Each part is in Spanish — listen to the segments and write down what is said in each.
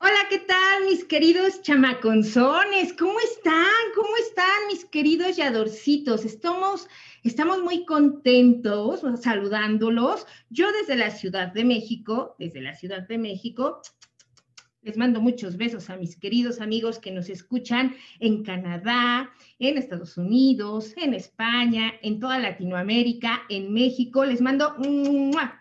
Hola, ¿qué tal mis queridos chamaconzones? ¿Cómo están? ¿Cómo están mis queridos yadorcitos? Estamos, estamos muy contentos saludándolos. Yo desde la Ciudad de México, desde la Ciudad de México, les mando muchos besos a mis queridos amigos que nos escuchan en Canadá, en Estados Unidos, en España, en toda Latinoamérica, en México. Les mando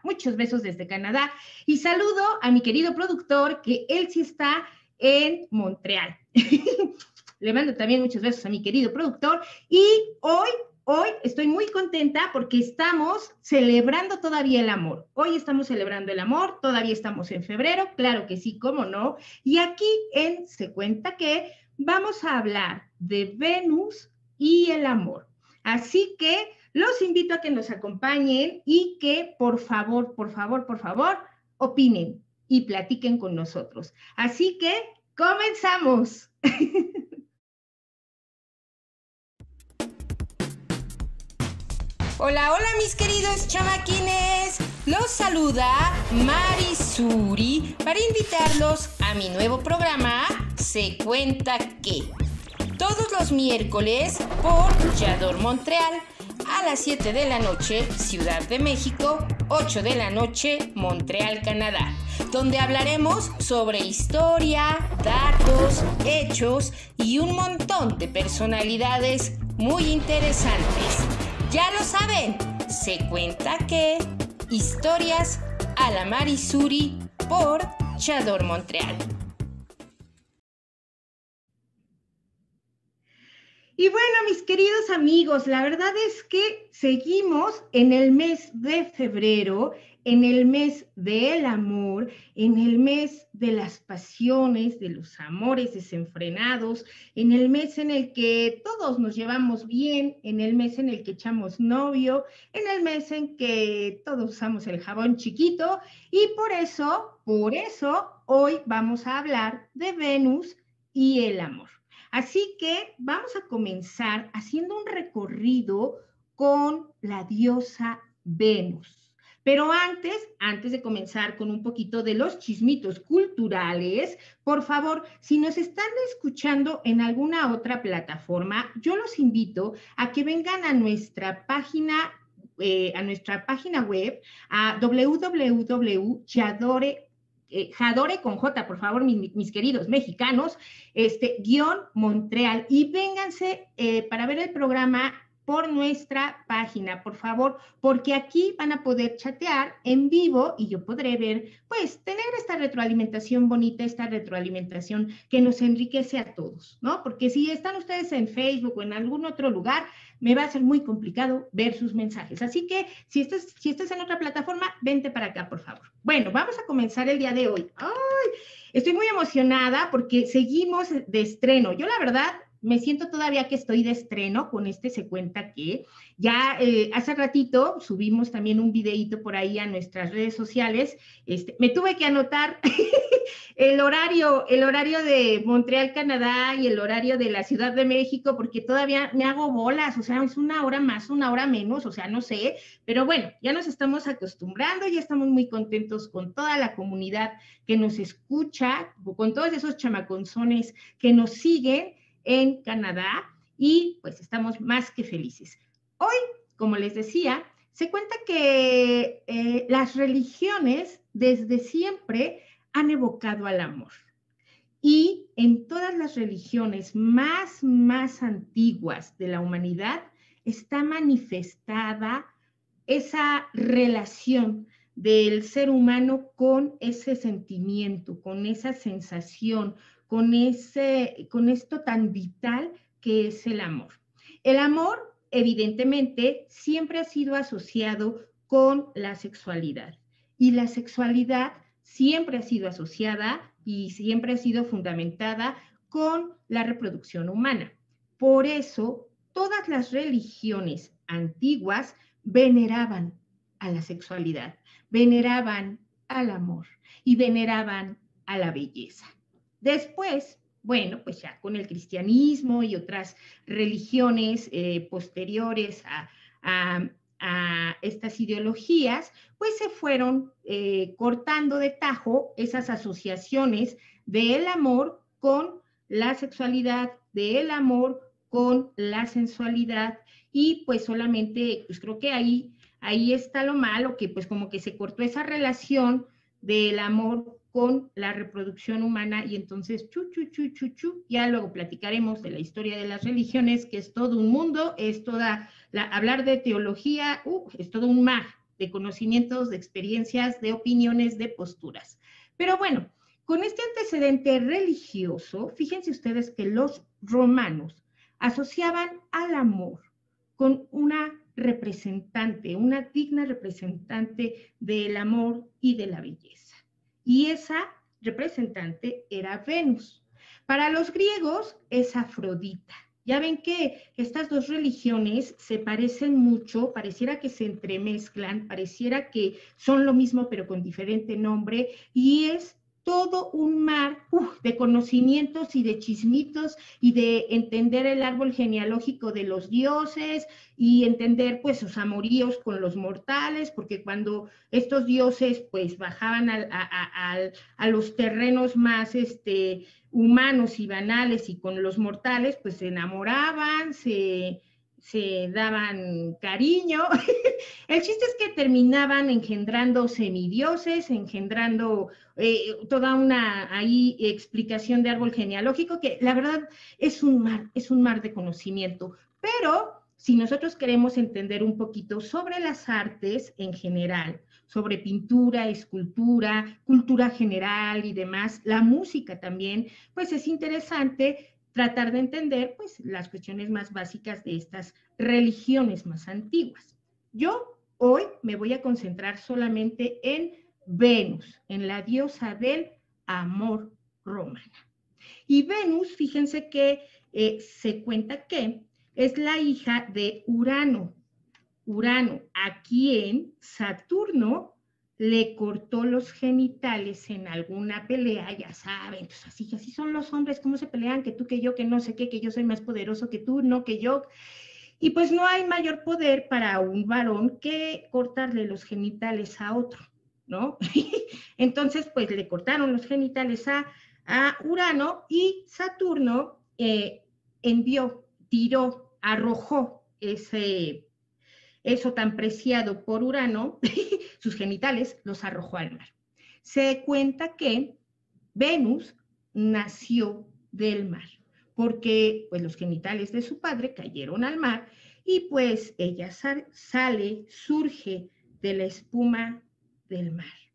muchos besos desde Canadá y saludo a mi querido productor que él sí está en Montreal. Le mando también muchos besos a mi querido productor y hoy Hoy estoy muy contenta porque estamos celebrando todavía el amor. Hoy estamos celebrando el amor, todavía estamos en febrero, claro que sí, cómo no. Y aquí en Se cuenta que vamos a hablar de Venus y el amor. Así que los invito a que nos acompañen y que por favor, por favor, por favor, opinen y platiquen con nosotros. Así que comenzamos. Hola, hola mis queridos chamaquines. Los saluda Marisuri para invitarlos a mi nuevo programa Se cuenta que. Todos los miércoles por Yador Montreal a las 7 de la noche, Ciudad de México, 8 de la noche, Montreal, Canadá, donde hablaremos sobre historia, datos, hechos y un montón de personalidades muy interesantes. Ya lo saben, se cuenta que historias a la Marisuri por Chador Montreal. Y bueno, mis queridos amigos, la verdad es que seguimos en el mes de febrero en el mes del amor, en el mes de las pasiones, de los amores desenfrenados, en el mes en el que todos nos llevamos bien, en el mes en el que echamos novio, en el mes en que todos usamos el jabón chiquito y por eso, por eso, hoy vamos a hablar de Venus y el amor. Así que vamos a comenzar haciendo un recorrido con la diosa Venus. Pero antes, antes de comenzar con un poquito de los chismitos culturales, por favor, si nos están escuchando en alguna otra plataforma, yo los invito a que vengan a nuestra página eh, a nuestra página web, a www.jadore eh, por favor, mis, queridos mexicanos, este, guion Montreal, y vénganse eh, para ver el programa por nuestra página, por favor, porque aquí van a poder chatear en vivo y yo podré ver, pues, tener esta retroalimentación bonita, esta retroalimentación que nos enriquece a todos, ¿no? Porque si están ustedes en Facebook o en algún otro lugar, me va a ser muy complicado ver sus mensajes. Así que si estás, si estás en otra plataforma, vente para acá, por favor. Bueno, vamos a comenzar el día de hoy. ¡Ay! Estoy muy emocionada porque seguimos de estreno. Yo la verdad me siento todavía que estoy de estreno con este Se Cuenta Que. Ya eh, hace ratito subimos también un videíto por ahí a nuestras redes sociales. Este, me tuve que anotar el horario, el horario de Montreal, Canadá y el horario de la Ciudad de México, porque todavía me hago bolas, o sea, es una hora más, una hora menos, o sea, no sé, pero bueno, ya nos estamos acostumbrando, ya estamos muy contentos con toda la comunidad que nos escucha, con todos esos chamaconzones que nos siguen en Canadá y pues estamos más que felices. Hoy, como les decía, se cuenta que eh, las religiones desde siempre han evocado al amor. Y en todas las religiones más, más antiguas de la humanidad está manifestada esa relación del ser humano con ese sentimiento, con esa sensación, con, ese, con esto tan vital que es el amor. El amor, evidentemente, siempre ha sido asociado con la sexualidad. Y la sexualidad siempre ha sido asociada y siempre ha sido fundamentada con la reproducción humana. Por eso, todas las religiones antiguas veneraban a la sexualidad, veneraban al amor y veneraban a la belleza. Después, bueno, pues ya con el cristianismo y otras religiones eh, posteriores a, estas ideologías, pues se fueron eh, cortando de tajo esas asociaciones del amor con la sexualidad, del amor con la sensualidad. Y pues solamente, pues creo que ahí, ahí está lo malo, que pues como que se cortó esa relación del amor con la reproducción humana y entonces chu, chu, chu, ya luego platicaremos de la historia de las religiones, que es todo un mundo, es toda, la, hablar de teología, uh, es todo un mar de conocimientos, de experiencias, de opiniones, de posturas. Pero bueno, con este antecedente religioso, fíjense ustedes que los romanos asociaban al amor con una representante, una digna representante del amor y de la belleza. Y esa representante era Venus. Para los griegos es Afrodita. Ya ven que estas dos religiones se parecen mucho, pareciera que se entremezclan, pareciera que son lo mismo pero con diferente nombre, y es todo un mar de conocimientos y de chismitos y de entender el árbol genealógico de los dioses y entender pues sus amoríos con los mortales, porque cuando estos dioses pues bajaban a, los terrenos más este, humanos y banales y con los mortales pues se enamoraban, se, se daban cariño. El chiste es que terminaban engendrando semidioses, engendrando eh, toda una ahí explicación de árbol genealógico que la verdad es un mar, es un mar de conocimiento. Pero si nosotros queremos entender un poquito sobre las artes en general, sobre pintura, escultura, cultura general y demás, la música también, pues es interesante tratar de entender pues, las cuestiones más básicas de estas religiones más antiguas. Yo hoy me voy a concentrar solamente en Venus, en la diosa del amor romana. Y Venus, fíjense que eh, se cuenta que es la hija de Urano. Urano, a quien Saturno le cortó los genitales en alguna pelea, ya saben, pues así, así son los hombres, cómo se pelean, que tú, que yo, que no sé qué, que yo soy más poderoso que tú, no que yo. Y pues no hay mayor poder para un varón que cortarle los genitales a otro, ¿no? Entonces, pues le cortaron los genitales a, a Urano y Saturno eh, envió, tiró, arrojó ese eso tan preciado por Urano, sus genitales los arrojó al mar. Se cuenta que Venus nació del mar, porque pues, los genitales de su padre cayeron al mar y pues ella sale, surge de la espuma del mar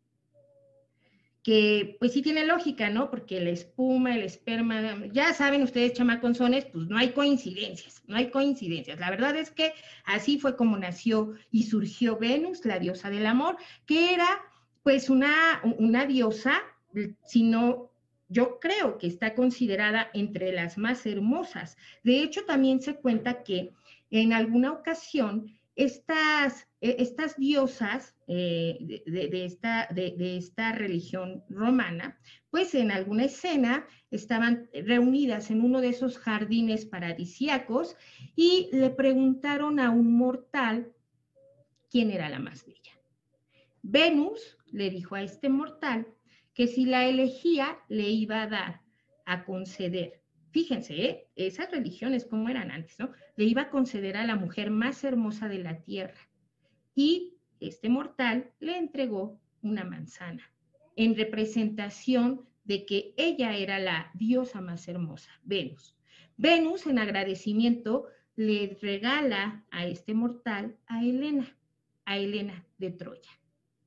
que pues sí tiene lógica, ¿no? Porque la espuma, el esperma, ya saben ustedes, chamaconzones, pues no hay coincidencias, no hay coincidencias. La verdad es que así fue como nació y surgió Venus, la diosa del amor, que era pues una, una diosa, sino yo creo que está considerada entre las más hermosas. De hecho, también se cuenta que en alguna ocasión estas, e, estas diosas eh, de, esta, de, esta religión romana, pues en alguna escena estaban reunidas en uno de esos jardines paradisíacos y le preguntaron a un mortal quién era la más bella. Venus le dijo a este mortal que si la elegía le iba a dar, a conceder fíjense, ¿eh? esas religiones como eran antes, ¿no? Le iba a conceder a la mujer más hermosa de la tierra. Y este mortal le entregó una manzana en representación de que ella era la diosa más hermosa, Venus. Venus, en agradecimiento, le regala a este mortal a Helena, a Helena de Troya.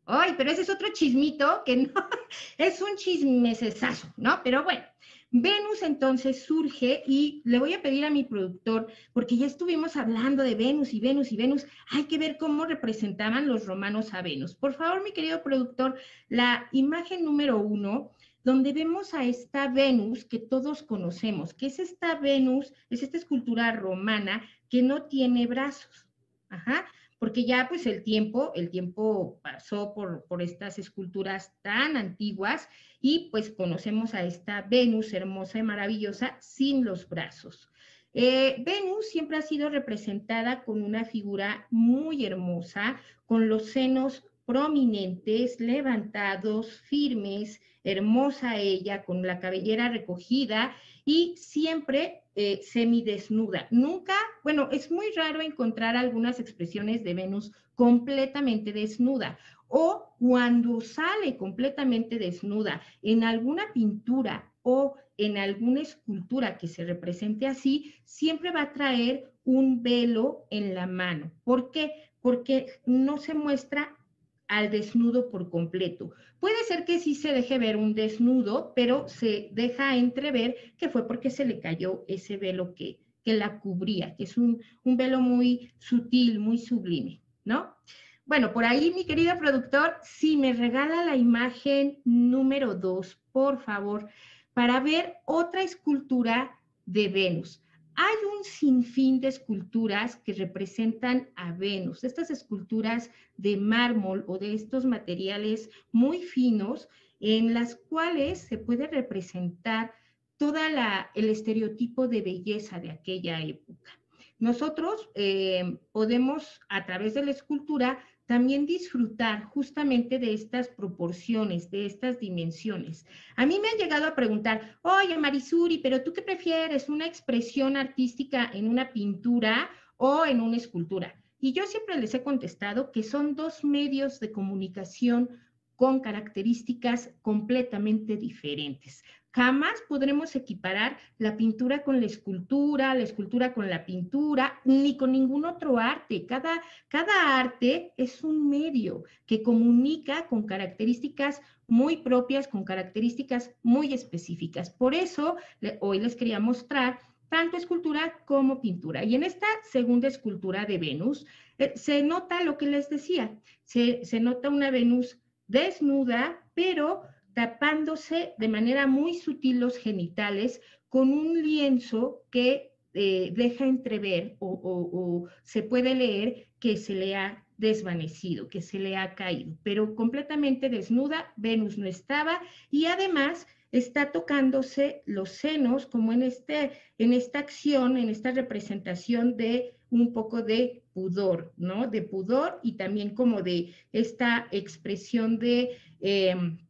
Ay, pero ese es otro chismito que no, es un chismesesazo, ¿no? Pero bueno, Venus entonces surge y le voy a pedir a mi productor, porque ya estuvimos hablando de Venus y Venus y Venus, hay que ver cómo representaban los romanos a Venus. Por favor, mi querido productor, la imagen número uno, donde vemos a esta Venus que todos conocemos, que es esta Venus, es esta escultura romana que no tiene brazos. Ajá porque ya pues el tiempo, el tiempo pasó por, por estas esculturas tan antiguas y pues conocemos a esta Venus hermosa y maravillosa sin los brazos. Eh, Venus siempre ha sido representada con una figura muy hermosa, con los senos prominentes, levantados, firmes, hermosa ella, con la cabellera recogida y siempre eh, semidesnuda. Nunca, bueno, es muy raro encontrar algunas expresiones de Venus completamente desnuda o cuando sale completamente desnuda en alguna pintura o en alguna escultura que se represente así, siempre va a traer un velo en la mano. ¿Por qué? Porque no se muestra al desnudo por completo. Puede ser que sí se deje ver un desnudo, pero se deja entrever que fue porque se le cayó ese velo que, que la cubría, que es un, un velo muy sutil, muy sublime, ¿no? Bueno, por ahí, mi querido productor, si me regala la imagen número dos, por favor, para ver otra escultura de Venus. Hay un sinfín de esculturas que representan a Venus, estas esculturas de mármol o de estos materiales muy finos en las cuales se puede representar todo el estereotipo de belleza de aquella época. Nosotros eh, podemos, a través de la escultura, también disfrutar justamente de estas proporciones, de estas dimensiones. A mí me han llegado a preguntar, oye Marisuri, pero tú qué prefieres, una expresión artística en una pintura o en una escultura? Y yo siempre les he contestado que son dos medios de comunicación con características completamente diferentes. Jamás podremos equiparar la pintura con la escultura, la escultura con la pintura, ni con ningún otro arte. Cada, cada arte es un medio que comunica con características muy propias, con características muy específicas. Por eso hoy les quería mostrar tanto escultura como pintura. Y en esta segunda escultura de Venus eh, se nota lo que les decía, se, se nota una Venus desnuda, pero tapándose de manera muy sutil los genitales con un lienzo que eh, deja entrever o, se puede leer que se le ha desvanecido, que se le ha caído, pero completamente desnuda, Venus no estaba y además está tocándose los senos como en, este, en esta acción, en esta representación de un poco de pudor, ¿no? De pudor y también como de esta expresión de... Em,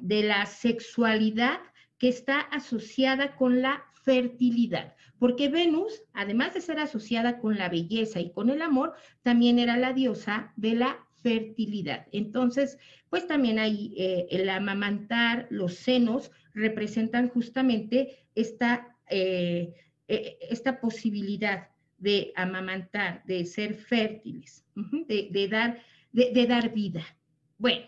de la sexualidad que está asociada con la fertilidad, porque Venus, además de ser asociada con la belleza y con el amor, también era la diosa de la fertilidad. Entonces, pues también ahí eh, el amamantar, los senos, representan justamente esta, eh, eh, esta posibilidad de amamantar, de ser fértiles, de, dar, de dar vida. Bueno,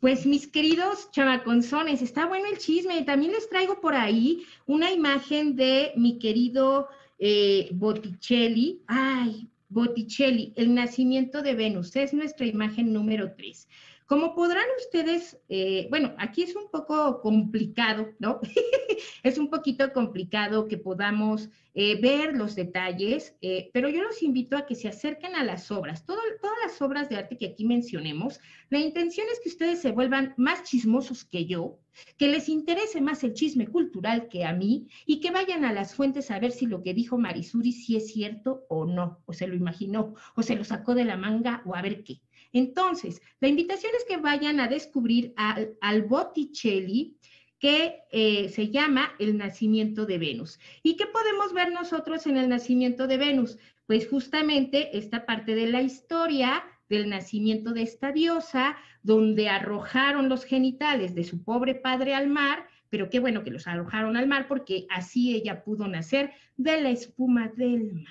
pues mis queridos chamaconzones, está bueno el chisme. También les traigo por ahí una imagen de mi querido eh, Botticelli. Ay, Botticelli, el nacimiento de Venus. Es nuestra imagen número tres. Como podrán ustedes, eh, bueno, aquí es un poco complicado, ¿no? es un poquito complicado que podamos eh, ver los detalles, eh, pero yo los invito a que se acerquen a las obras. todas las obras de arte que aquí mencionemos, la intención es que ustedes se vuelvan más chismosos que yo, que les interese más el chisme cultural que a mí y que vayan a las fuentes a ver si lo que dijo Marisuri si es cierto o no, o se lo imaginó, o se lo sacó de la manga, o a ver qué. Entonces, la invitación es que vayan a descubrir al, Botticelli que eh, se llama El nacimiento de Venus. ¿Y qué podemos ver nosotros en el nacimiento de Venus? Pues justamente esta parte de la historia del nacimiento de esta diosa, donde arrojaron los genitales de su pobre padre al mar, pero qué bueno que los arrojaron al mar porque así ella pudo nacer de la espuma del mar,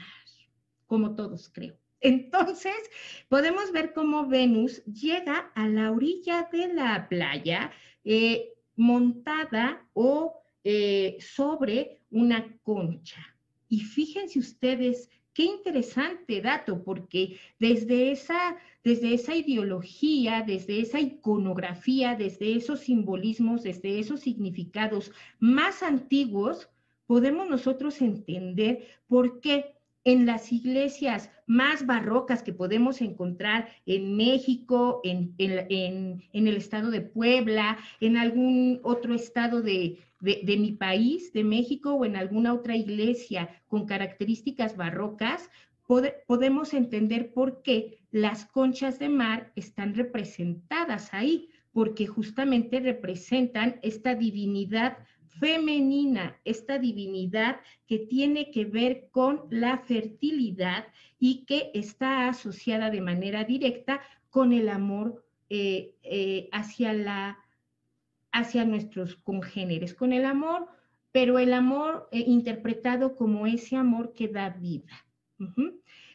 como todos creo. Entonces, podemos ver cómo Venus llega a la orilla de la playa eh, montada o eh, sobre una concha. Y fíjense ustedes Qué interesante dato, porque desde esa, desde esa ideología, desde esa iconografía, desde esos simbolismos, desde esos significados más antiguos, podemos nosotros entender por qué en las iglesias más barrocas que podemos encontrar en México, en, el estado de Puebla, en algún otro estado de, mi país, de México, o en alguna otra iglesia con características barrocas, podemos entender por qué las conchas de mar están representadas ahí, porque justamente representan esta divinidad femenina, esta divinidad que tiene que ver con la fertilidad y que está asociada de manera directa con el amor eh, eh, hacia, la, hacia nuestros congéneres, con el amor, pero el amor eh, interpretado como ese amor que da vida.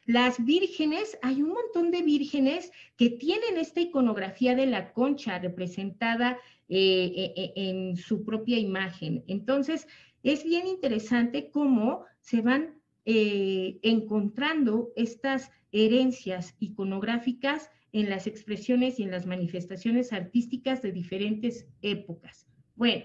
Las vírgenes, hay un montón de vírgenes que tienen esta iconografía de la concha representada eh, eh, eh, en su propia imagen. Entonces, es bien interesante cómo se van encontrando estas herencias iconográficas en las expresiones y en las manifestaciones artísticas de diferentes épocas. Bueno,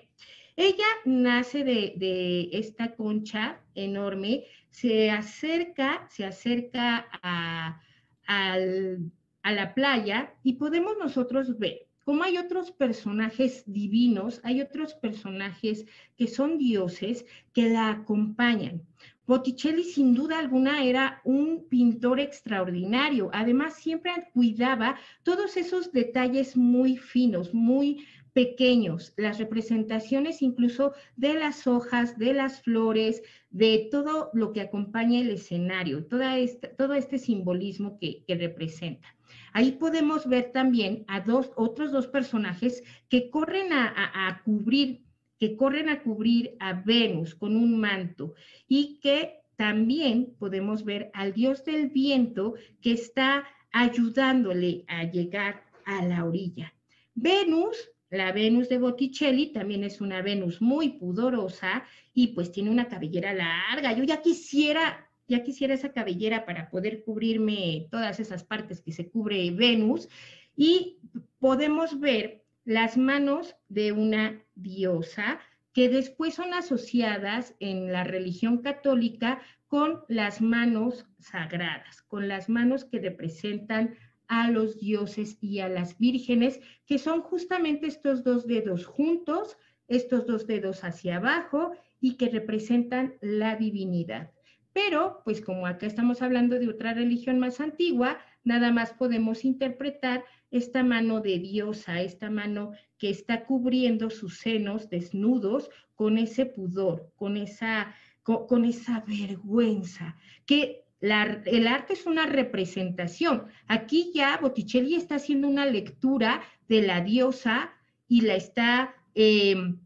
ella nace de, esta concha enorme, se acerca, se acerca a, a la playa y podemos nosotros ver como hay otros personajes divinos, hay otros personajes que son dioses que la acompañan. Botticelli sin duda alguna era un pintor extraordinario, además siempre cuidaba todos esos detalles muy finos, muy pequeños, las representaciones incluso de las hojas, de las flores, de todo lo que acompaña el escenario, toda todo este simbolismo que representa. Ahí podemos ver también a dos, otros dos personajes que corren a, cubrir, que corren a cubrir a Venus con un manto y que también podemos ver al dios del viento que está ayudándole a llegar a la orilla. Venus, la Venus de Botticelli, también es una Venus muy pudorosa y pues tiene una cabellera larga. Yo ya quisiera ya quisiera esa cabellera para poder cubrirme todas esas partes que se cubre Venus y podemos ver las manos de una diosa que después son asociadas en la religión católica con las manos sagradas, con las manos que representan a los dioses y a las vírgenes, que son justamente estos dos dedos juntos, estos dos dedos hacia abajo y que representan la divinidad. Pero, pues como acá estamos hablando de otra religión más antigua, nada más podemos interpretar esta mano de diosa, esta mano que está cubriendo sus senos desnudos con ese pudor, con esa, con, esa vergüenza, que el arte es una representación. Aquí ya Botticelli está haciendo una lectura de la diosa y la está em,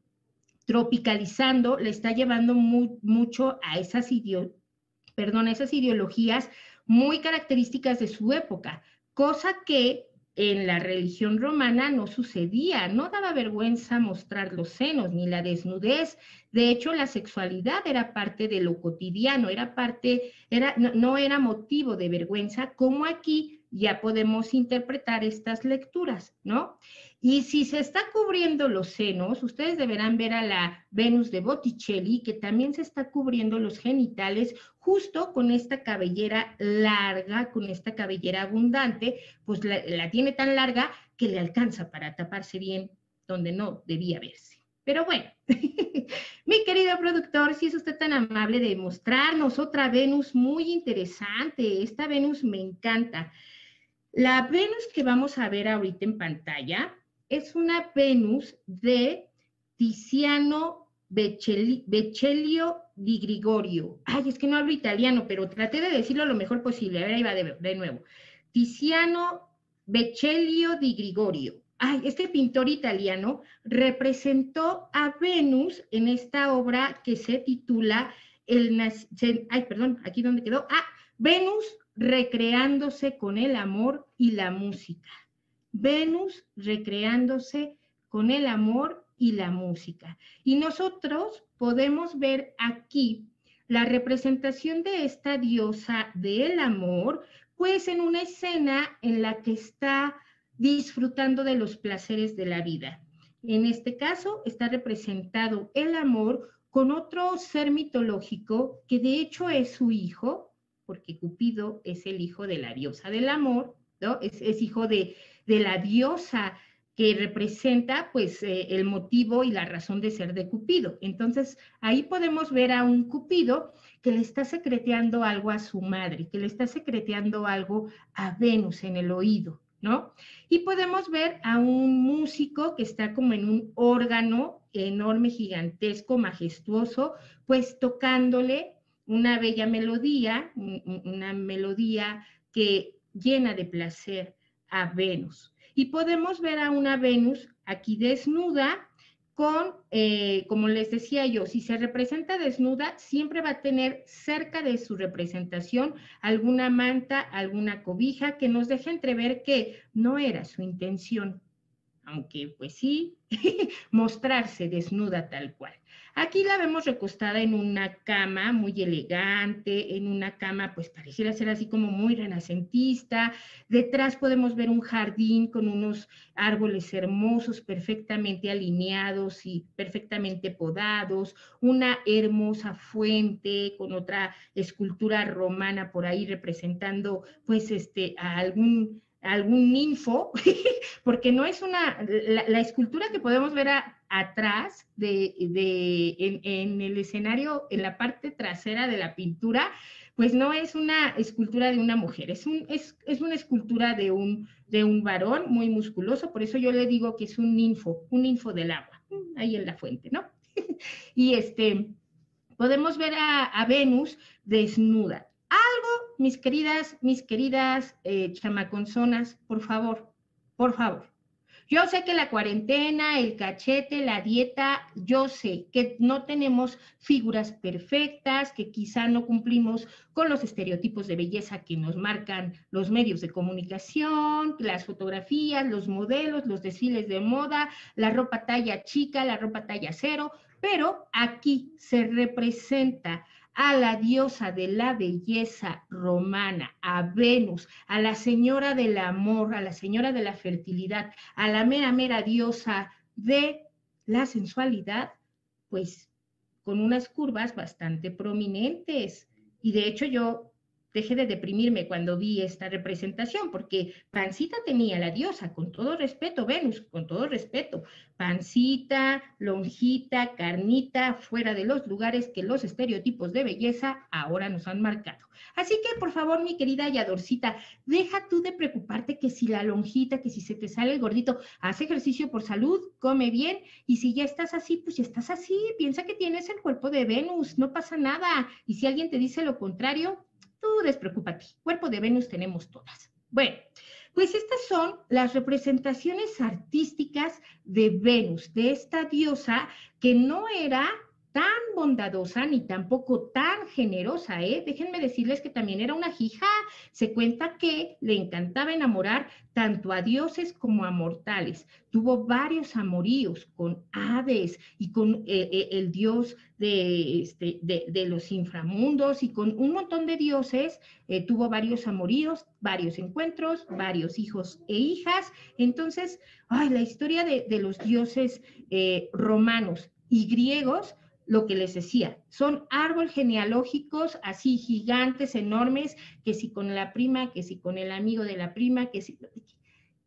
tropicalizando, le está llevando mucho a esas perdón, esas ideologías muy características de su época, cosa que en la religión romana no sucedía, no daba vergüenza mostrar los senos ni la desnudez. De hecho, la sexualidad era parte de lo cotidiano, era parte, era, no era motivo de vergüenza, como aquí ya podemos interpretar estas lecturas, ¿no? Y si se está cubriendo los senos, ustedes deberán ver a la Venus de Botticelli, que también se está cubriendo los genitales justo con esta cabellera larga, con esta cabellera abundante, pues la, tiene tan larga que le alcanza para taparse bien donde no debía verse. Pero bueno, mi querido productor, si es usted tan amable de mostrarnos otra Venus muy interesante, esta Venus me encanta. La Venus que vamos a ver ahorita en pantalla es una Venus de Tiziano Becellio di Grigorio. Ay, es que no hablo italiano, pero traté de decirlo lo mejor posible. A ver, ahí va de, nuevo. Tiziano Becellio di Grigorio. Ay, este pintor italiano representó a Venus en esta obra que se titula el ay, perdón, aquí donde quedó. Ah, Venus recreándose con el amor y la música. Venus recreándose con el amor y la música. Y nosotros podemos ver aquí la representación de esta diosa del amor, pues en una escena en la que está disfrutando de los placeres de la vida. En este caso está representado el amor con otro ser mitológico que de hecho es su hijo, porque Cupido es el hijo de la diosa del amor, ¿no? Es, hijo de, la diosa que representa pues eh, el motivo y la razón de ser de Cupido. Entonces ahí podemos ver a un Cupido que le está secreteando algo a su madre, que le está secreteando algo a Venus en el oído, ¿no? Y podemos ver a un músico que está como en un órgano enorme, gigantesco, majestuoso, pues tocándole una bella melodía, una melodía que llena de placer a Venus. Y podemos ver a una Venus aquí desnuda con, eh, como les decía yo, si se representa desnuda, siempre va a tener cerca de su representación alguna manta, alguna cobija que nos deje entrever que no era su intención, aunque pues sí, mostrarse desnuda tal cual. Aquí la vemos recostada en una cama muy elegante, en una cama pues pareciera ser así como muy renacentista. Detrás podemos ver un jardín con unos árboles hermosos, perfectamente alineados y perfectamente podados, una hermosa fuente con otra escultura romana por ahí representando pues este a algún algún ninfo, porque no es una, la, escultura que podemos ver atrás de, en, el escenario, en la parte trasera de la pintura, pues no es una escultura de una mujer, es, un, es, es una escultura de un, de un varón muy musculoso, por eso yo le digo que es un ninfo, un ninfo del agua, ahí en la fuente, ¿no? y este, podemos ver a, a Venus desnuda, algo, mis queridas, mis queridas eh, chamaconzonas, por favor, por favor. Yo sé que la cuarentena, el cachete, la dieta, yo sé que no tenemos figuras perfectas, que quizá no cumplimos con los estereotipos de belleza que nos marcan los medios de comunicación, las fotografías, los modelos, los desfiles de moda, la ropa talla chica, la ropa talla cero, pero aquí se representa a la diosa de la belleza romana, a Venus, a la señora del amor, a la señora de la fertilidad, a la mera, mera diosa de la sensualidad, pues con unas curvas bastante prominentes. Y de hecho yo dejé de deprimirme cuando vi esta representación, porque Pancita tenía la diosa, con todo respeto, Venus, con todo respeto, Pancita, Lonjita, Carnita, fuera de los lugares que los estereotipos de belleza ahora nos han marcado. Así que, por favor, mi querida Yadorcita, deja tú de preocuparte que si la lonjita, que si se te sale el gordito, haz ejercicio por salud, come bien, y si ya estás así, pues ya estás así, piensa que tienes el cuerpo de Venus, no pasa nada, y si alguien te dice lo contrario, Tú despreocúpate, cuerpo de Venus tenemos todas. Bueno, pues estas son las representaciones artísticas de Venus, de esta diosa que no era tan bondadosa ni tampoco tan generosa, ¿eh? Déjenme decirles que también era una hija. Se cuenta que le encantaba enamorar tanto a dioses como a mortales. Tuvo varios amoríos con Hades y con eh, eh, el dios de, este, de, los inframundos y con un montón de dioses. Eh, tuvo varios amoríos, varios encuentros, varios hijos e hijas. Entonces, ay, la historia de, de los dioses romanos y griegos lo que les decía, son árboles genealógicos así gigantes, enormes, que si con la prima, que si con el amigo de la prima, que si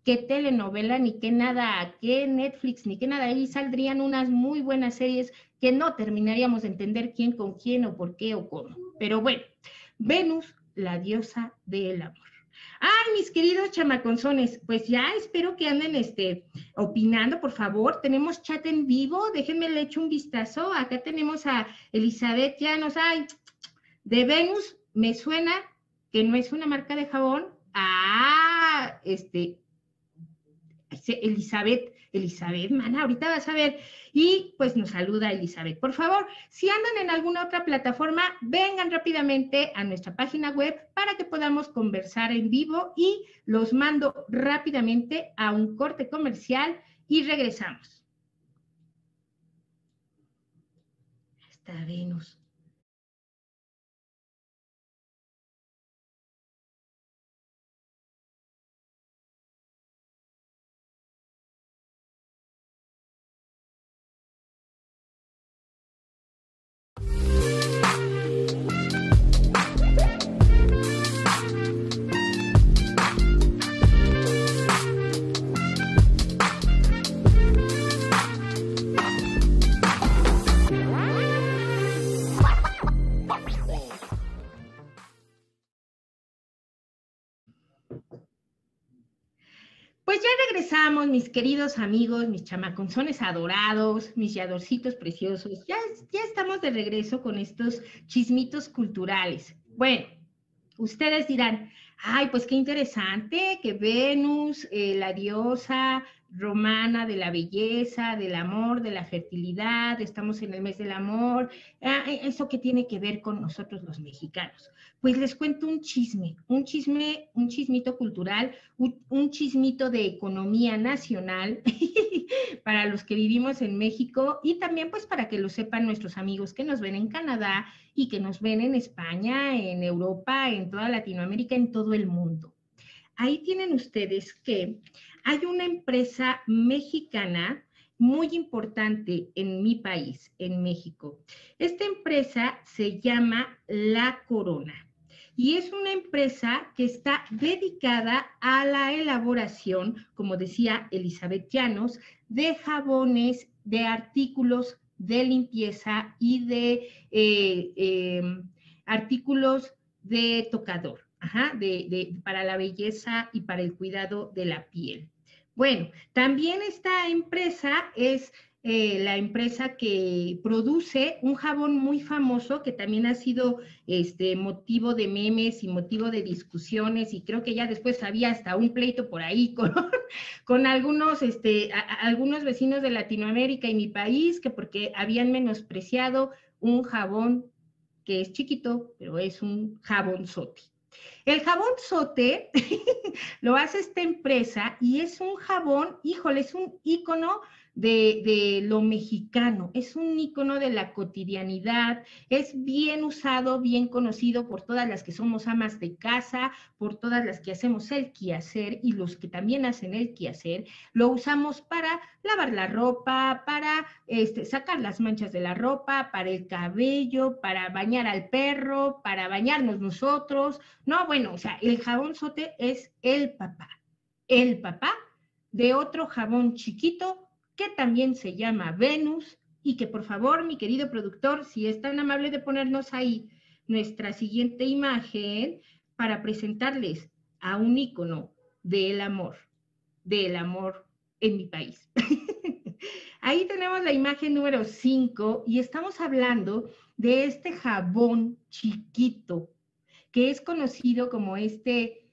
qué telenovela, ni qué nada, qué Netflix, ni qué nada, ahí saldrían unas muy buenas series que no terminaríamos de entender quién con quién o por qué o cómo. Pero bueno, Venus, la diosa del amor. Ay, mis queridos chamaconzones, pues ya espero que anden este, opinando, por favor. Tenemos chat en vivo, déjenme le echo un vistazo. Acá tenemos a Elizabeth Llanos. Ay, de Venus, me suena que no es una marca de jabón. Ah, este, Elizabeth, Elizabeth, mana, ahorita vas a ver. Y pues nos saluda Elizabeth. Por favor, si andan en alguna otra plataforma, vengan rápidamente a nuestra página web para que podamos conversar en vivo y los mando rápidamente a un corte comercial y regresamos. Hasta Venus. Yeah. Mis queridos amigos, mis chamaconzones adorados, mis yadorcitos preciosos. Ya, ya estamos de regreso con estos chismitos culturales. Bueno, ustedes dirán, ay, pues qué interesante que Venus, eh, la diosa romana de la belleza, del amor, de la fertilidad, estamos en el mes del amor, ah, eso que tiene que ver con nosotros los mexicanos. Pues les cuento un chisme, un chisme, un chismito cultural, un, chismito de economía nacional para los que vivimos en México y también pues para que lo sepan nuestros amigos que nos ven en Canadá y que nos ven en España, en Europa, en toda Latinoamérica, en todo el mundo. Ahí tienen ustedes que hay una empresa mexicana muy importante en mi país, en México. Esta empresa se llama La Corona y es una empresa que está dedicada a la elaboración, como decía Elizabeth Llanos, de jabones, de artículos de limpieza y de eh, em, artículos de tocador, para la belleza y para el cuidado de la piel. Bueno, también esta empresa es eh, la empresa que produce un jabón muy famoso que también ha sido este, motivo de memes y motivo de discusiones y creo que ya después había hasta un pleito por ahí con, algunos, este, algunos vecinos de Latinoamérica y mi país que porque habían menospreciado un jabón que es chiquito, pero es un jabón sote. El jabón sote lo hace esta empresa y es un jabón, híjole, es un ícono de, lo mexicano, es un icono de la cotidianidad, es bien usado, bien conocido por todas las que somos amas de casa, por todas las que hacemos el quehacer y los que también hacen el quehacer. Lo usamos para lavar la ropa, para este, sacar las manchas de la ropa, para el cabello, para bañar al perro, para bañarnos nosotros. No, bueno, o sea, el jabón sote es el papá, el papá de otro jabón chiquito que también se llama Venus y que por favor, mi querido productor, si es tan amable de ponernos ahí nuestra siguiente imagen para presentarles a un ícono del amor, del amor en mi país. ahí tenemos la imagen número 5 y estamos hablando de este jabón chiquito que es conocido como este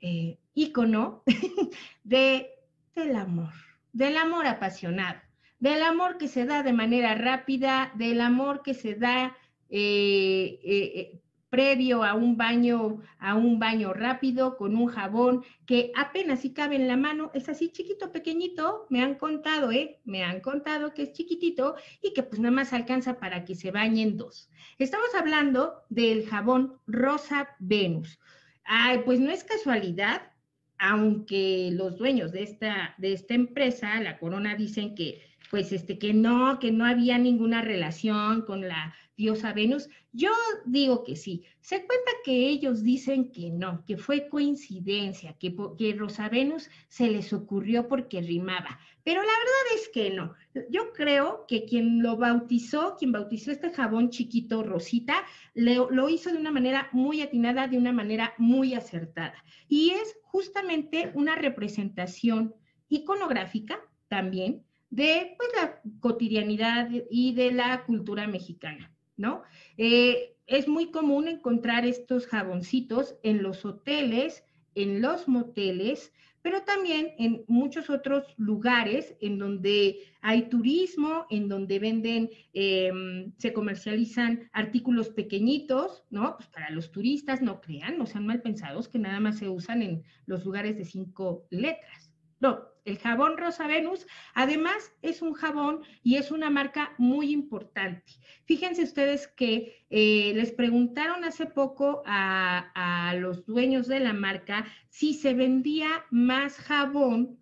eh, ícono de, del amor del amor apasionado, del amor que se da de manera rápida, del amor que se da eh, eh, eh, previo a un baño, a un baño rápido con un jabón que apenas si cabe en la mano, es así chiquito, pequeñito, me han contado, ¿eh? Me han contado que es chiquitito y que pues nada más alcanza para que se bañen dos. Estamos hablando del jabón Rosa Venus. Ay, pues no es casualidad aunque los dueños de esta, de esta empresa, la Corona, dicen que, pues, este, que no, que no había ninguna relación con la diosa Venus, yo digo que sí. Se cuenta que ellos dicen que no, que fue coincidencia, que, que Rosa Venus se les ocurrió porque rimaba. Pero la verdad es que no. Yo creo que quien lo bautizó, quien bautizó este jabón chiquito Rosita, lo hizo de una manera muy atinada, de una manera muy acertada. Y es justamente una representación iconográfica también de pues, la cotidianidad y de la cultura mexicana, ¿no? Eh, es muy común encontrar estos jaboncitos en los hoteles, en los moteles, pero también en muchos otros lugares en donde hay turismo, en donde venden, em, se comercializan artículos pequeñitos, ¿no? Pues para los turistas, no crean, no sean mal pensados que nada más se usan en los lugares de cinco letras, No, el jabón Rosa Venus, además, es un jabón y es una marca muy importante. Fíjense ustedes que eh, les preguntaron hace poco a, los dueños de la marca si se vendía más jabón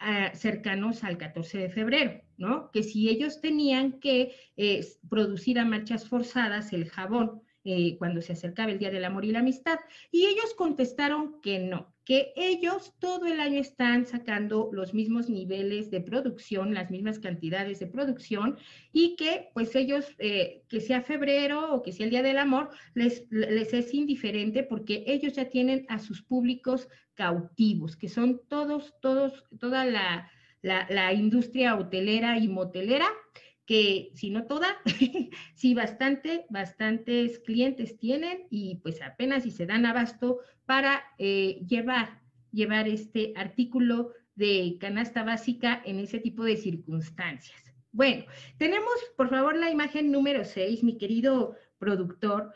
eh, cercanos al 14 de febrero, ¿no? Que si ellos tenían que eh, producir a marchas forzadas el jabón eh, cuando se acercaba el Día del Amor y la Amistad. Y ellos contestaron que no, que ellos todo el año están sacando los mismos niveles de producción, las mismas cantidades de producción y que pues ellos, eh, que sea febrero o que sea el Día del Amor, les, les es indiferente porque ellos ya tienen a sus públicos cautivos, que son todos, todos, toda la, la, la industria hotelera y motelera que si no toda, sí bastante, bastantes clientes tienen y pues apenas si se dan abasto para eh, llevar, llevar este artículo de canasta básica en ese tipo de circunstancias. Bueno, tenemos por favor la imagen número 6, mi querido productor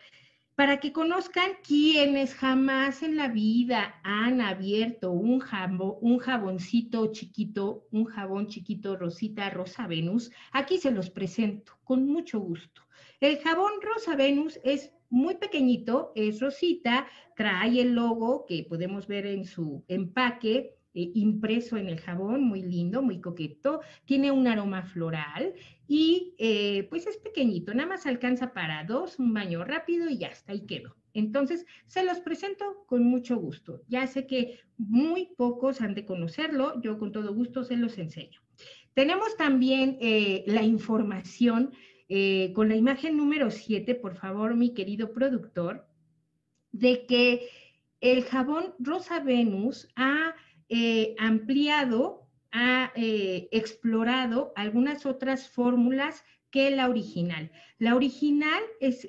para que conozcan quienes jamás en la vida han abierto un, jabón, un jaboncito chiquito, un jabón chiquito Rosita Rosa Venus. Aquí se los presento con mucho gusto. El jabón Rosa Venus es muy pequeñito, es rosita, trae el logo que podemos ver en su empaque, eh, impreso en el jabón, muy lindo, muy coqueto, tiene un aroma floral y eh, pues es pequeñito, nada más alcanza para dos, un baño rápido y ya está, ahí quedó. Entonces, se los presento con mucho gusto. Ya sé que muy pocos han de conocerlo, yo con todo gusto se los enseño. Tenemos también eh, la información con la imagen número 7, por favor, mi querido productor, de que el jabón Rosa Venus ha eh, ampliado, ha eh, explorado algunas otras fórmulas que la original. La original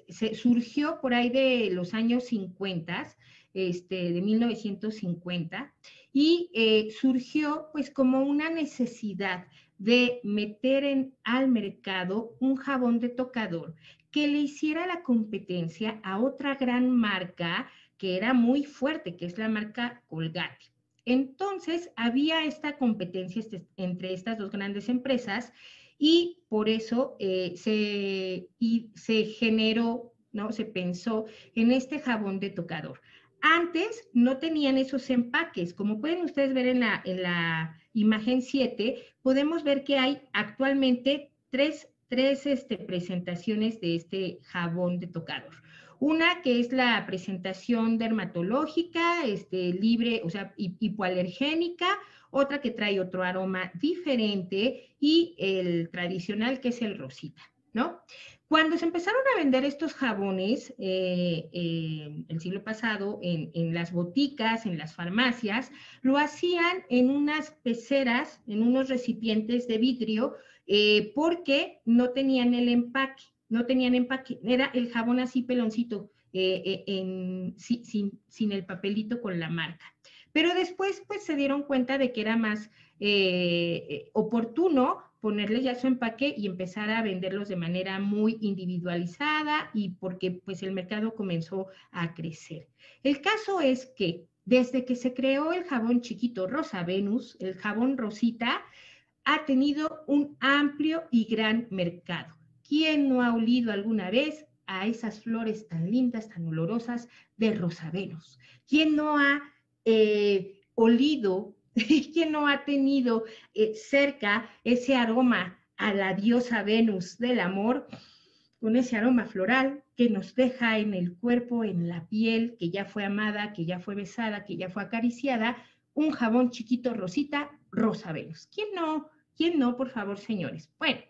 se surgió por ahí de los años 50, este, de 1950, y eh, surgió pues como una necesidad de meter en, al mercado un jabón de tocador que le hiciera la competencia a otra gran marca que era muy fuerte, que es la marca Colgate. Entonces, había esta competencia este, entre estas dos grandes empresas y por eso eh, se, generó, ¿no? Se pensó en este jabón de tocador. Antes no tenían esos empaques. Como pueden ustedes ver en la, en la imagen 7, podemos ver que hay actualmente tres, tres este, presentaciones de este jabón de tocador. Una que es la presentación dermatológica, este, libre, o sea, hipoalergénica, otra que trae otro aroma diferente y el tradicional que es el rosita, ¿no? Cuando se empezaron a vender estos jabones eh, eh, el siglo pasado en, las boticas, en las farmacias, lo hacían en unas peceras, en unos recipientes de vidrio, eh, porque no tenían el empaque no tenían empaque, era el jabón así peloncito, eh, eh, sin, el papelito con la marca. Pero después, pues se dieron cuenta de que era más eh, oportuno ponerle ya su empaque y empezar a venderlos de manera muy individualizada y porque pues el mercado comenzó a crecer. El caso es que desde que se creó el jabón chiquito Rosa Venus, el jabón Rosita, ha tenido un amplio y gran mercado. ¿Quién no ha olido alguna vez a esas flores tan lindas, tan olorosas de Rosa Venus? ¿Quién no ha eh, olido, quién no ha tenido eh, cerca ese aroma a la diosa Venus del amor, con ese aroma floral que nos deja en el cuerpo, en la piel, que ya fue amada, que ya fue besada, que ya fue acariciada, un jabón chiquito rosita, Rosa Venus? ¿Quién no? ¿Quién no, por favor, señores? Bueno,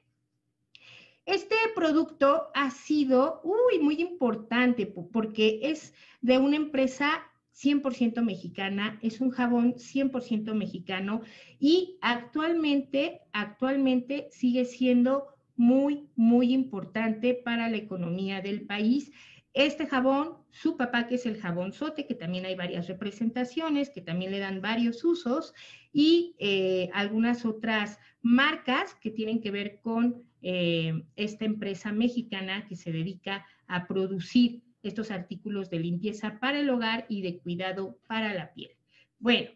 este producto ha sido uy, muy importante porque es de una empresa 100% mexicana, es un jabón 100% mexicano y actualmente, actualmente sigue siendo muy, muy importante para la economía del país. Este jabón, su papá que es el jabón sote, que también hay varias representaciones, que también le dan varios usos, y eh, algunas otras marcas que tienen que ver con eh, esta empresa mexicana que se dedica a producir estos artículos de limpieza para el hogar y de cuidado para la piel. Bueno,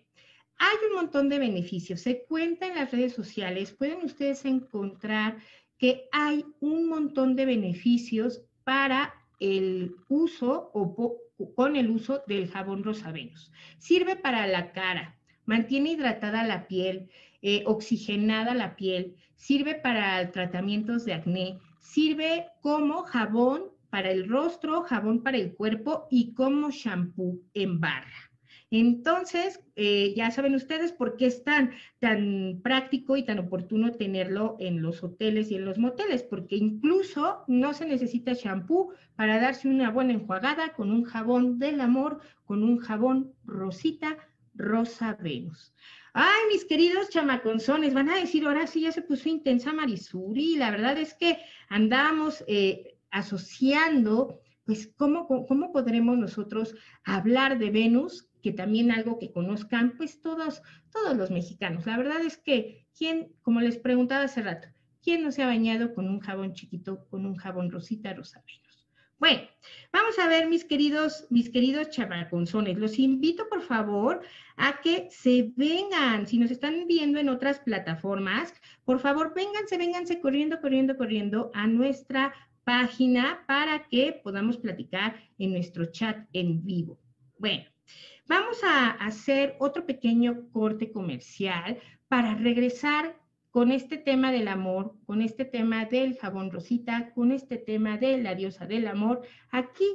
hay un montón de beneficios. Se cuenta en las redes sociales, pueden ustedes encontrar que hay un montón de beneficios para el uso o con el uso del jabón Rosa Venus. Sirve para la cara, mantiene hidratada la piel, eh, oxigenada la piel, sirve para tratamientos de acné, sirve como jabón para el rostro, jabón para el cuerpo y como shampoo en barra. Entonces, eh, ya saben ustedes por qué es tan, tan práctico y tan oportuno tenerlo en los hoteles y en los moteles, porque incluso no se necesita shampoo para darse una buena enjuagada con un jabón del amor, con un jabón rosita, rosa Venus. Ay, mis queridos chamaconzones, van a decir, ahora sí ya se puso intensa Marisuri, la verdad es que andamos eh, asociando, pues, ¿cómo, ¿cómo podremos nosotros hablar de Venus que también algo que conozcan, pues todos, todos los mexicanos. La verdad es que, ¿quién, como les preguntaba hace rato, quién no se ha bañado con un jabón chiquito, con un jabón rosita, rosa Bueno, vamos a ver, mis queridos, mis queridos chavaconzones, los invito por favor a que se vengan, si nos están viendo en otras plataformas, por favor, vénganse, vénganse corriendo, corriendo, corriendo a nuestra página para que podamos platicar en nuestro chat en vivo. Bueno, Vamos a hacer otro pequeño corte comercial para regresar con este tema del amor, con este tema del jabón rosita, con este tema de la diosa del amor, aquí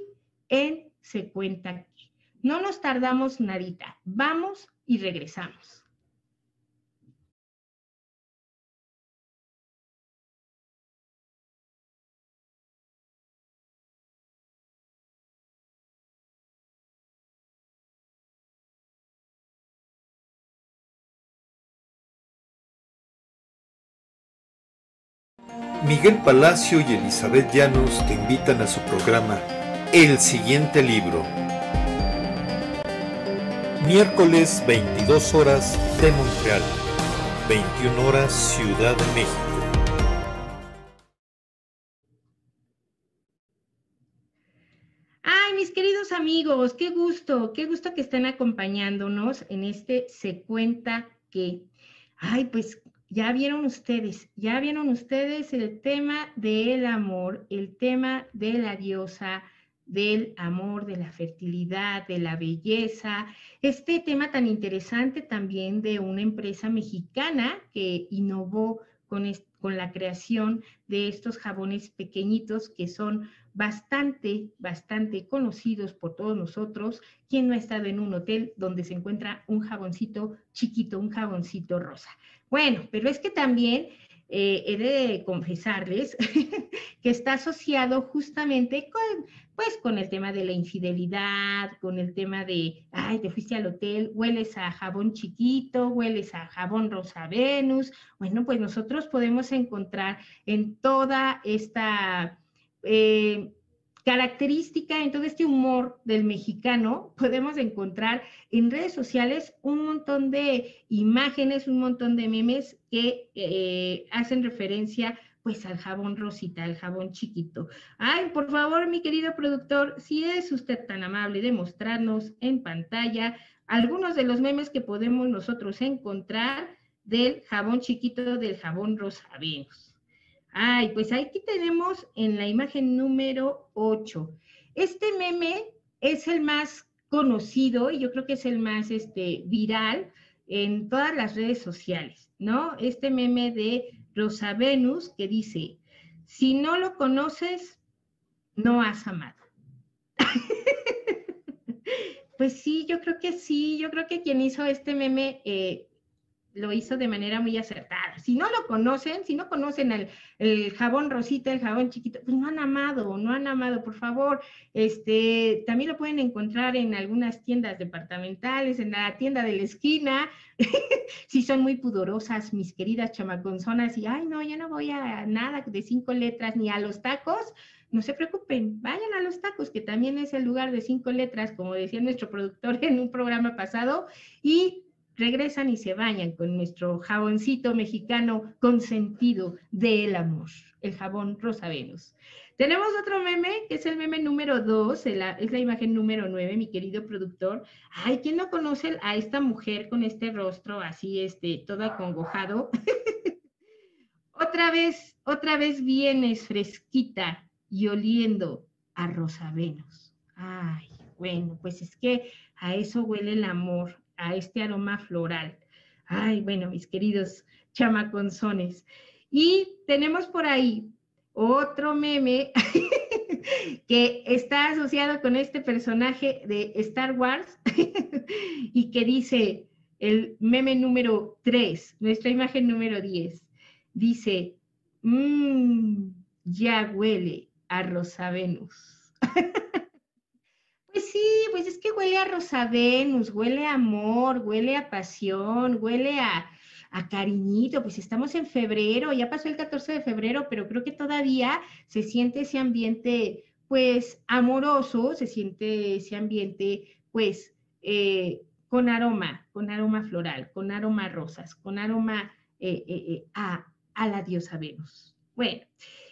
en Se Cuenta. No nos tardamos nadita, vamos y regresamos. Miguel Palacio y Elizabeth Llanos te invitan a su programa El siguiente libro. Miércoles 22 horas de Montreal, 21 horas Ciudad de México. Ay, mis queridos amigos, qué gusto, qué gusto que estén acompañándonos en este Se cuenta que. Ay, pues ya vieron ustedes, ya vieron ustedes el tema del amor, el tema de la diosa, del amor, de la fertilidad, de la belleza. Este tema tan interesante también de una empresa mexicana que innovó con, con la creación de estos jabones pequeñitos que son bastante, bastante conocidos por todos nosotros. ¿Quién no ha estado en un hotel donde se encuentra un jaboncito chiquito, un jaboncito rosa? Bueno, pero es que también eh, he de confesarles que está asociado justamente con, pues, con el tema de la infidelidad, con el tema de, ay, te fuiste al hotel, hueles a jabón chiquito, hueles a jabón rosa Venus. Bueno, pues nosotros podemos encontrar en toda esta... Eh, característica en todo este humor del mexicano, podemos encontrar en redes sociales un montón de imágenes, un montón de memes que eh, hacen referencia pues al jabón rosita, al jabón chiquito. Ay, por favor, mi querido productor, si es usted tan amable de mostrarnos en pantalla algunos de los memes que podemos nosotros encontrar del jabón chiquito, del jabón rosa. Ay, pues aquí tenemos en la imagen número 8. Este meme es el más conocido y yo creo que es el más este, viral en todas las redes sociales, ¿no? Este meme de Rosa Venus que dice, si no lo conoces, no has amado. pues sí, yo creo que sí, yo creo que quien hizo este meme eh, lo hizo de manera muy acertada. Si no lo conocen, si no conocen el, jabón rosita, el jabón chiquito, pues no han amado, no han amado, por favor. Este, también lo pueden encontrar en algunas tiendas departamentales, en la tienda de la esquina. si son muy pudorosas, mis queridas chamaconzonas, y ay, no, ya no voy a nada de cinco letras ni a los tacos. No se preocupen, vayan a los tacos, que también es el lugar de cinco letras, como decía nuestro productor en un programa pasado, y regresan y se bañan con nuestro jaboncito mexicano consentido del amor, el jabón Rosa Venus. Tenemos otro meme, que es el meme número 2, es la imagen número 9, mi querido productor. Ay, ¿quién no conoce a esta mujer con este rostro así, este, todo acongojado? otra vez, otra vez vienes fresquita y oliendo a Rosa Venus. Ay, bueno, pues es que a eso huele el amor, a este aroma floral. Ay, bueno, mis queridos chamaconzones. Y tenemos por ahí otro meme que está asociado con este personaje de Star Wars y que dice el meme número 3, nuestra imagen número 10, dice, mmm, ya huele a Rosa Venus. pues sí, pues es que huele a Rosa Venus, huele a amor, huele a pasión, huele a, a cariñito, pues estamos en febrero, ya pasó el 14 de febrero, pero creo que todavía se siente ese ambiente, pues, amoroso, se siente ese ambiente, pues, eh, con aroma, con aroma floral, con aroma rosas, con aroma eh, eh, a, a la diosa Venus. Bueno,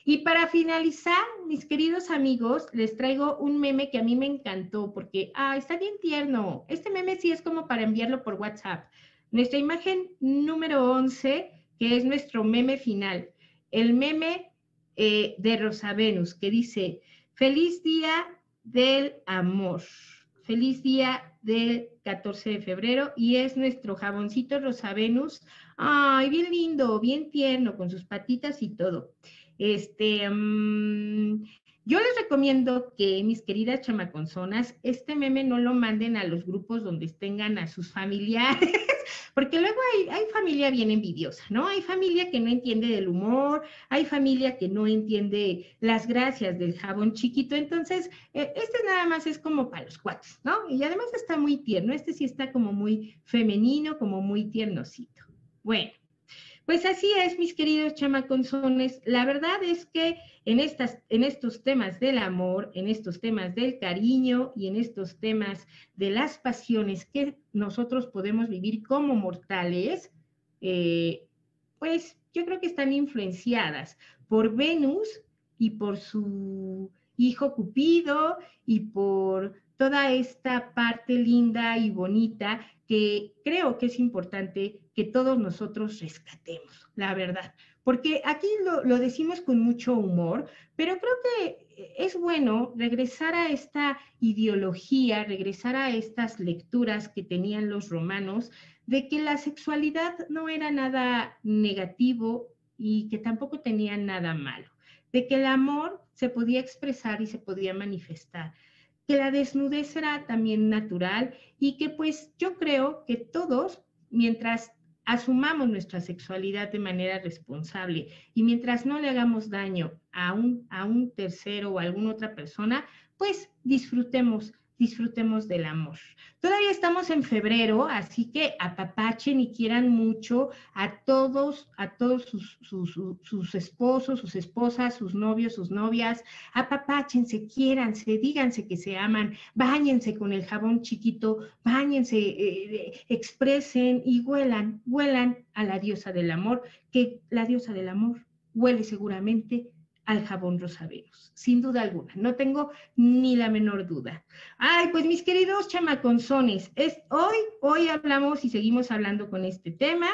y para finalizar, mis queridos amigos, les traigo un meme que a mí me encantó porque, ah, está bien tierno. Este meme sí es como para enviarlo por WhatsApp. Nuestra imagen número 11, que es nuestro meme final, el meme eh, de Rosa Venus, que dice, feliz día del amor, feliz día del 14 de febrero, y es nuestro jaboncito Rosa Venus, ay, bien lindo, bien tierno, con sus patitas y todo. Este, mm, yo les recomiendo que, mis queridas chamaconzonas, este meme no lo manden a los grupos donde tengan a sus familiares porque luego hay, familia bien envidiosa, ¿no? Hay familia que no entiende del humor, hay familia que no entiende las gracias del jabón chiquito, entonces eh, este nada más es como para los cuates, ¿no? Y además está muy tierno, este sí está como muy femenino, como muy tiernocito. Bueno, pues así es, mis queridos chamaconzones. La verdad es que en, estas, en estos temas del amor, en estos temas del cariño y en estos temas de las pasiones que nosotros podemos vivir como mortales, eh, pues yo creo que están influenciadas por Venus y por su hijo Cupido y por toda esta parte linda y bonita que creo que es importante que todos nosotros rescatemos, la verdad. Porque aquí lo, decimos con mucho humor, pero creo que es bueno regresar a esta ideología, regresar a estas lecturas que tenían los romanos de que la sexualidad no era nada negativo y que tampoco tenía nada malo, de que el amor se podía expresar y se podía manifestar que la desnudez era también natural y que pues yo creo que todos, mientras asumamos nuestra sexualidad de manera responsable y mientras no le hagamos daño a un, a un tercero o a alguna otra persona, pues disfrutemos disfrutemos del amor. Todavía estamos en febrero, así que apapachen y quieran mucho a todos, a todos sus, sus, esposos, sus esposas, sus novios, sus novias. Apapáchense, quiéranse, díganse que se aman, báñense con el jabón chiquito, báñense, eh, expresen y huelan, huelan a la diosa del amor, que la diosa del amor huele seguramente al jabón Rosaveros, sin duda alguna, no tengo ni la menor duda. Ay, pues mis queridos chamaconzones, es, hoy, hoy hablamos y seguimos hablando con este tema.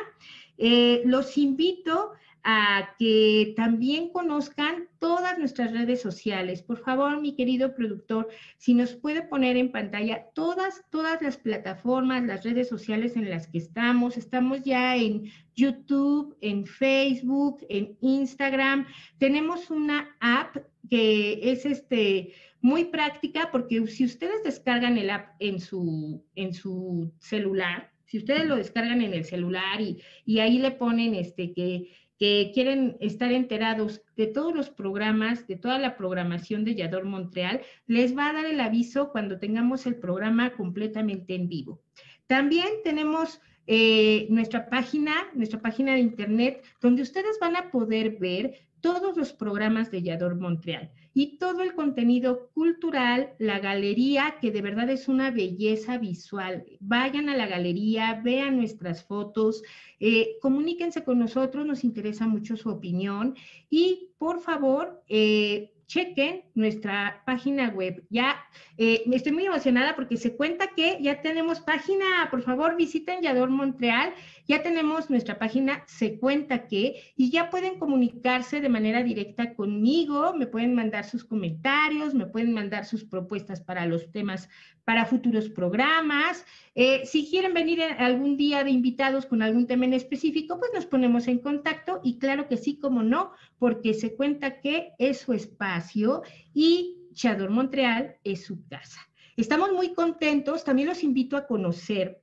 Eh, los invito a que también conozcan todas nuestras redes sociales. Por favor, mi querido productor, si nos puede poner en pantalla todas, todas las plataformas, las redes sociales en las que estamos. Estamos ya en YouTube, en Facebook, en Instagram. Tenemos una app que es este muy práctica porque si ustedes descargan el app en su, en su celular, si ustedes lo descargan en el celular y, y ahí le ponen este que que quieren estar enterados de todos los programas, de toda la programación de Yador Montreal, les va a dar el aviso cuando tengamos el programa completamente en vivo. También tenemos eh, nuestra página, nuestra página de internet, donde ustedes van a poder ver todos los programas de Yador Montreal y todo el contenido cultural, la galería, que de verdad es una belleza visual. Vayan a la galería, vean nuestras fotos, eh, comuníquense con nosotros, nos interesa mucho su opinión y por favor, eh, chequen nuestra página web. Ya eh, estoy muy emocionada porque se cuenta que ya tenemos página, por favor visiten Yador Montreal, ya tenemos nuestra página Se cuenta que y ya pueden comunicarse de manera directa conmigo, me pueden mandar sus comentarios, me pueden mandar sus propuestas para los temas para futuros programas. Eh, si quieren venir algún día de invitados con algún tema en específico, pues nos ponemos en contacto y claro que sí, como no, porque se cuenta que es su espacio y Chador Montreal es su casa. Estamos muy contentos, también los invito a conocer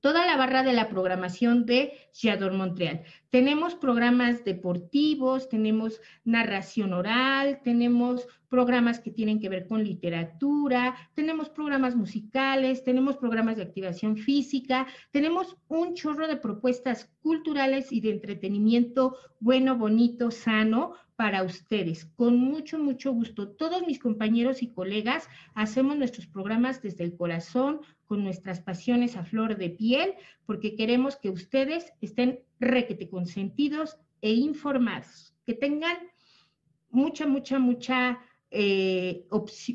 toda la barra de la programación de Chador Montreal. Tenemos programas deportivos, tenemos narración oral, tenemos programas que tienen que ver con literatura, tenemos programas musicales, tenemos programas de activación física, tenemos un chorro de propuestas culturales y de entretenimiento bueno, bonito, sano para ustedes. Con mucho, mucho gusto. Todos mis compañeros y colegas hacemos nuestros programas desde el corazón, con nuestras pasiones a flor de piel, porque queremos que ustedes estén requete consentidos e informados, que tengan mucha, mucha, mucha eh,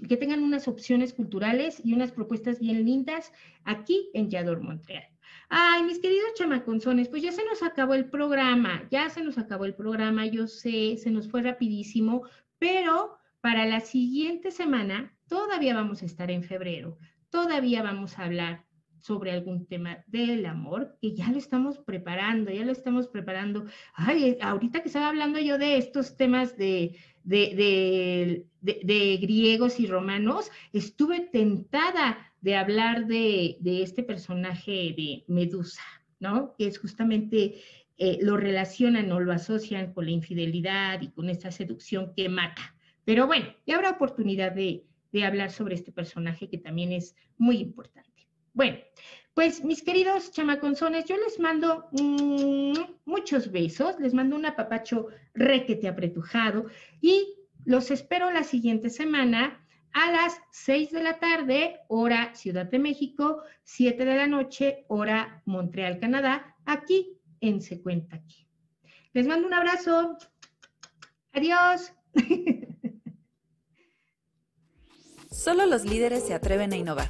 que tengan unas opciones culturales y unas propuestas bien lindas aquí en Yador Montreal. Ay, mis queridos chamaconzones, pues ya se nos acabó el programa, ya se nos acabó el programa, yo sé, se nos fue rapidísimo, pero para la siguiente semana todavía vamos a estar en febrero, todavía vamos a hablar sobre algún tema del amor, que ya lo estamos preparando, ya lo estamos preparando. Ay, ahorita que estaba hablando yo de estos temas de, de, griegos y romanos, estuve tentada de hablar de, este personaje de Medusa, ¿no? Que es justamente eh, lo relacionan o lo asocian con la infidelidad y con esta seducción que mata. Pero bueno, ya habrá oportunidad de, de hablar sobre este personaje que también es muy importante. Bueno, pues mis queridos chamaconzones, yo les mando mm, muchos besos, les mando un apapacho requete apretujado y los espero la siguiente semana a las 6 de la tarde, hora Ciudad de México, 7 de la noche, hora Montreal, Canadá, aquí en Se Cuenta Aquí. Les mando un abrazo. Adiós. Solo los líderes se atreven a innovar.